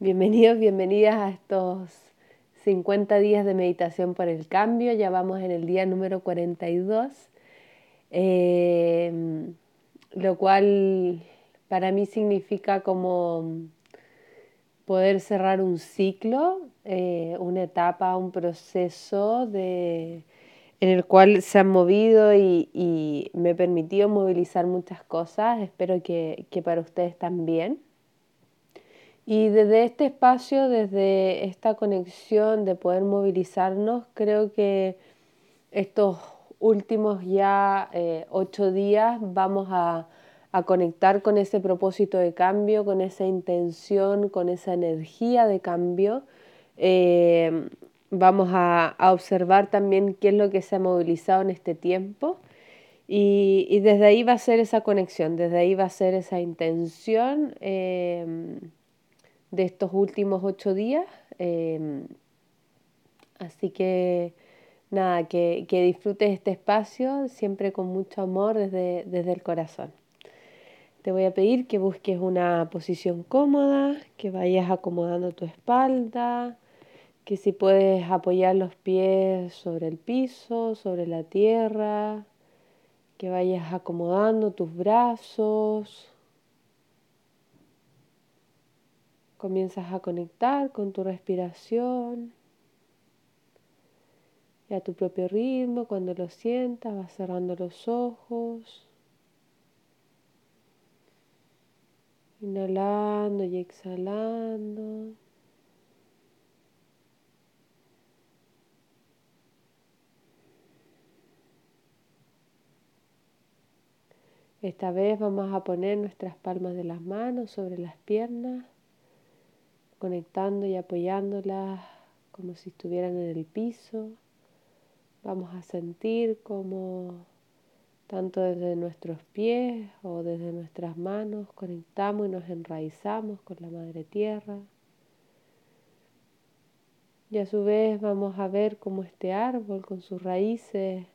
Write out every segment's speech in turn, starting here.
Bienvenidos, bienvenidas a estos 50 días de meditación por el cambio. Ya vamos en el día número 42, eh, lo cual para mí significa como poder cerrar un ciclo, eh, una etapa, un proceso de, en el cual se han movido y, me he permitido movilizar muchas cosas. Espero que para ustedes también. Y desde este espacio, desde esta conexión de poder movilizarnos, creo que estos últimos ya eh, ocho días vamos a, conectar con ese propósito de cambio, con esa intención, con esa energía de cambio. Eh, vamos a, observar también qué es lo que se ha movilizado en este tiempo. Y, desde ahí va a ser esa conexión, desde ahí va a ser esa intención. Eh, de estos últimos ocho días. Em, así que nada, que, disfrutes este espacio siempre con mucho amor desde, desde el corazón. Te voy a pedir que busques una posición cómoda, que vayas acomodando tu espalda, que si puedes apoyar los pies sobre el piso, sobre la tierra, que vayas acomodando tus brazos, Comienzas a conectar con tu respiración y a tu propio ritmo. Cuando lo sientas, vas cerrando los ojos. Inhalando y exhalando. Esta vez vamos a poner nuestras palmas de las manos sobre las piernas conectando y apoyándolas como si estuvieran en el piso. Vamos a sentir como tanto desde nuestros pies o desde nuestras manos conectamos y nos enraizamos con la madre tierra. Y a su vez vamos a ver cómo este árbol con sus raíces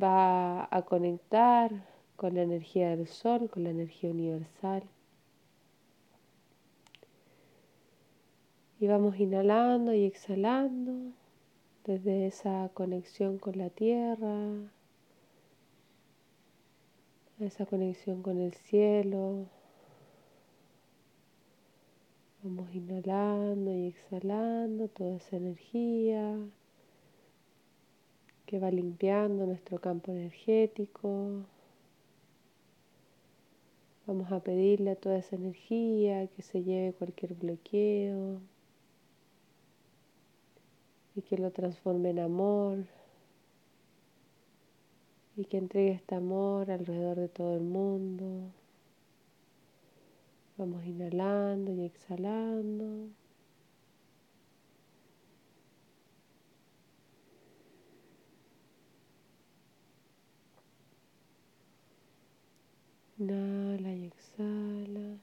va a conectar con la energía del sol, con la energía universal. Y vamos inhalando y exhalando desde esa conexión con la tierra, esa conexión con el cielo. Vamos inhalando y exhalando toda esa energía que va limpiando nuestro campo energético. Vamos a pedirle a toda esa energía que se lleve cualquier bloqueo, y que lo transforme en amor y que entregue este amor alrededor de todo el mundo. Vamos inhalando y exhalando. Inhala y exhala.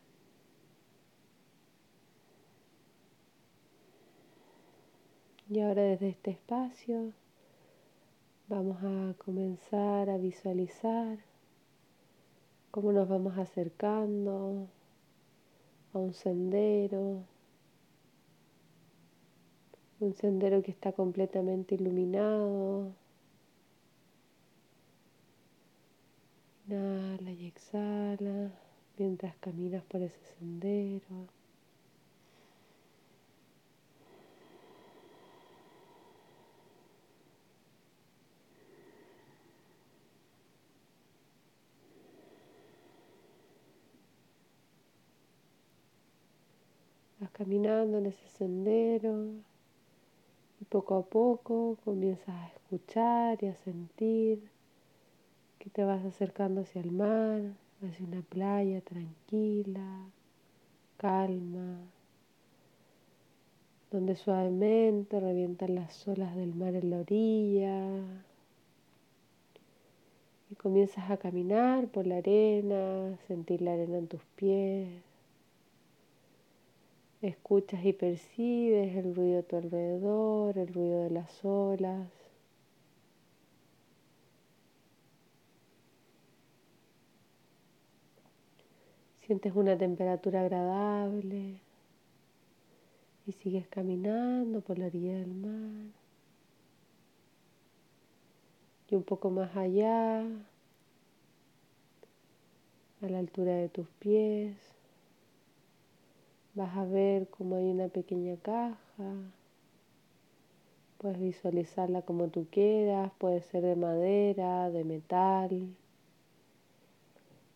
Y ahora desde este espacio vamos a comenzar a visualizar cómo nos vamos acercando a un sendero, un sendero que está completamente iluminado. Inhala y exhala mientras caminas por ese sendero. Caminando en ese sendero y poco a poco comienzas a escuchar y a sentir que te vas acercando hacia el mar, hacia una playa tranquila, calma, donde suavemente revientan las olas del mar en la orilla y comienzas a caminar por la arena, sentir la arena en tus pies Escuchas y percibes el ruido a tu alrededor, el ruido de las olas. Sientes una temperatura agradable. Y sigues caminando por la orilla del mar. Y un poco más allá, a la altura de tus pies, vas a ver como hay una pequeña caja. Puedes visualizarla como tú quieras, puede ser de madera, de metal,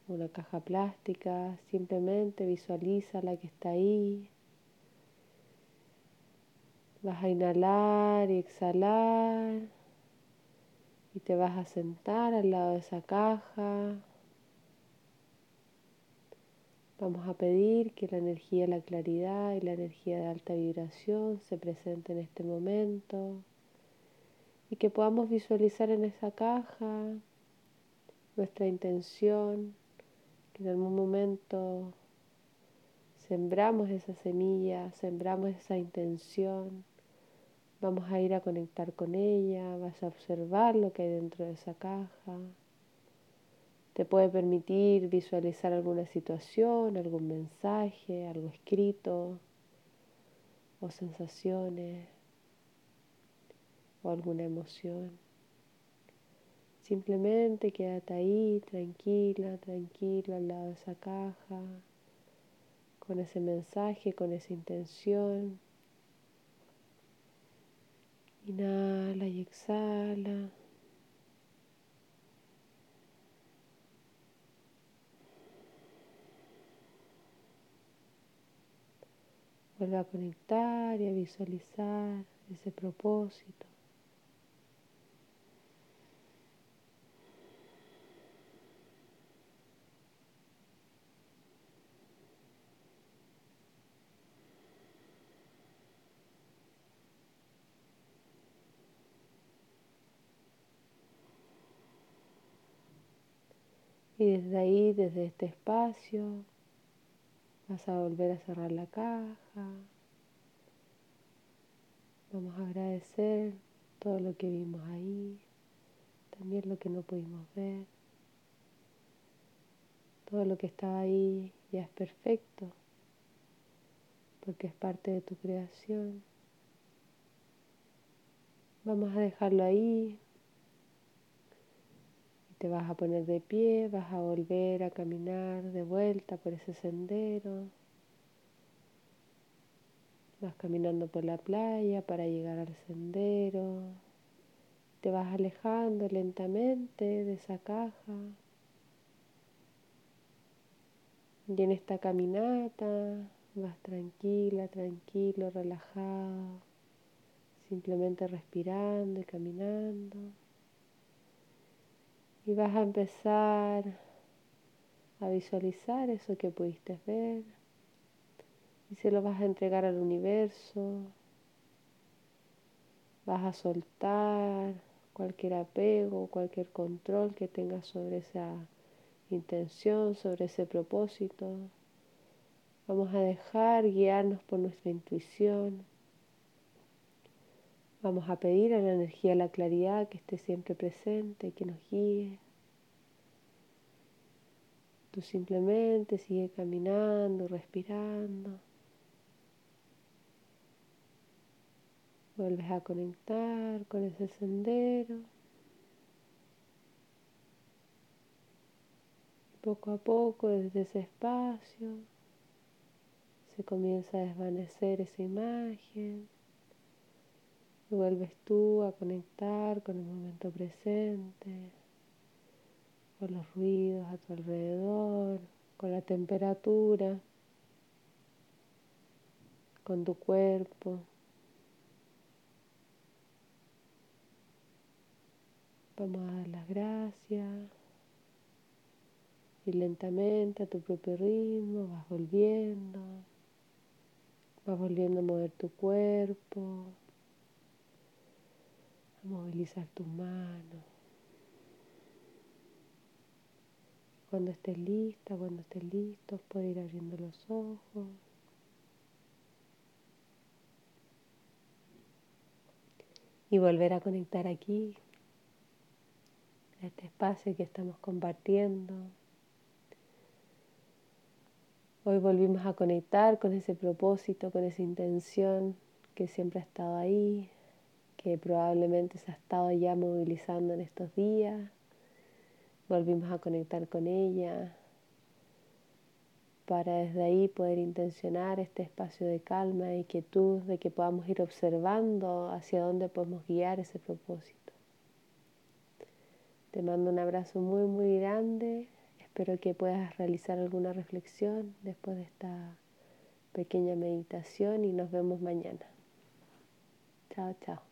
una caja plástica, simplemente visualiza la que está ahí. Vas a inhalar y exhalar y te vas a sentar al lado de esa caja. Vamos a pedir que la energía, la claridad y la energía de alta vibración se presente en este momento y que podamos visualizar en esa caja nuestra intención, que en algún momento sembramos esa semilla, sembramos esa intención, vamos a ir a conectar con ella, vas a observar lo que hay dentro de esa caja. Te puede permitir visualizar alguna situación, algún mensaje, algo escrito o sensaciones o alguna emoción. Simplemente quédate ahí, tranquila, tranquila al lado de esa caja, con ese mensaje, con esa intención. Inhala y exhala. Vuelve a conectar y a visualizar ese propósito. Y desde ahí, desde este espacio, vas a volver a cerrar la caja. Vamos a agradecer todo lo que vimos ahí, también lo que no pudimos ver. Todo lo que estaba ahí ya es perfecto, porque es parte de tu creación. Vamos a dejarlo ahí, te vas a poner de pie, vas a volver a caminar de vuelta por ese sendero. Vas caminando por la playa para llegar al sendero. Te vas alejando lentamente de esa caja. Y en esta caminata vas tranquila, tranquilo, relajado, simplemente respirando y caminando. Y vas a empezar a visualizar eso que pudiste ver y se lo vas a entregar al universo. Vas a soltar cualquier apego, cualquier control que tengas sobre esa intención, sobre ese propósito. Vamos a dejar guiarnos por nuestra intuición. Vamos a pedir a la energía, la claridad que esté siempre presente, que nos guíe. Tú simplemente sigue caminando, respirando. Vuelves a conectar con ese sendero. Poco a poco, desde ese espacio, se comienza a desvanecer esa imagen. Vuelves tú a conectar con el momento presente, con los ruidos a tu alrededor, con la temperatura, con tu cuerpo. Vamos a dar las gracias y lentamente a tu propio ritmo vas volviendo, vas volviendo a mover tu cuerpo, movilizar tus manos. Cuando estés lista, cuando estés listo, puedes ir abriendo los ojos. Y volver a conectar aquí, a este espacio que estamos compartiendo. Hoy volvimos a conectar con ese propósito, con esa intención que siempre ha estado ahí, que probablemente se ha estado ya movilizando en estos días. Volvimos a conectar con ella para desde ahí poder intencionar este espacio de calma y quietud, de que podamos ir observando hacia dónde podemos guiar ese propósito. Te mando un abrazo muy, muy grande. Espero que puedas realizar alguna reflexión después de esta pequeña meditación y nos vemos mañana. Chao, chao.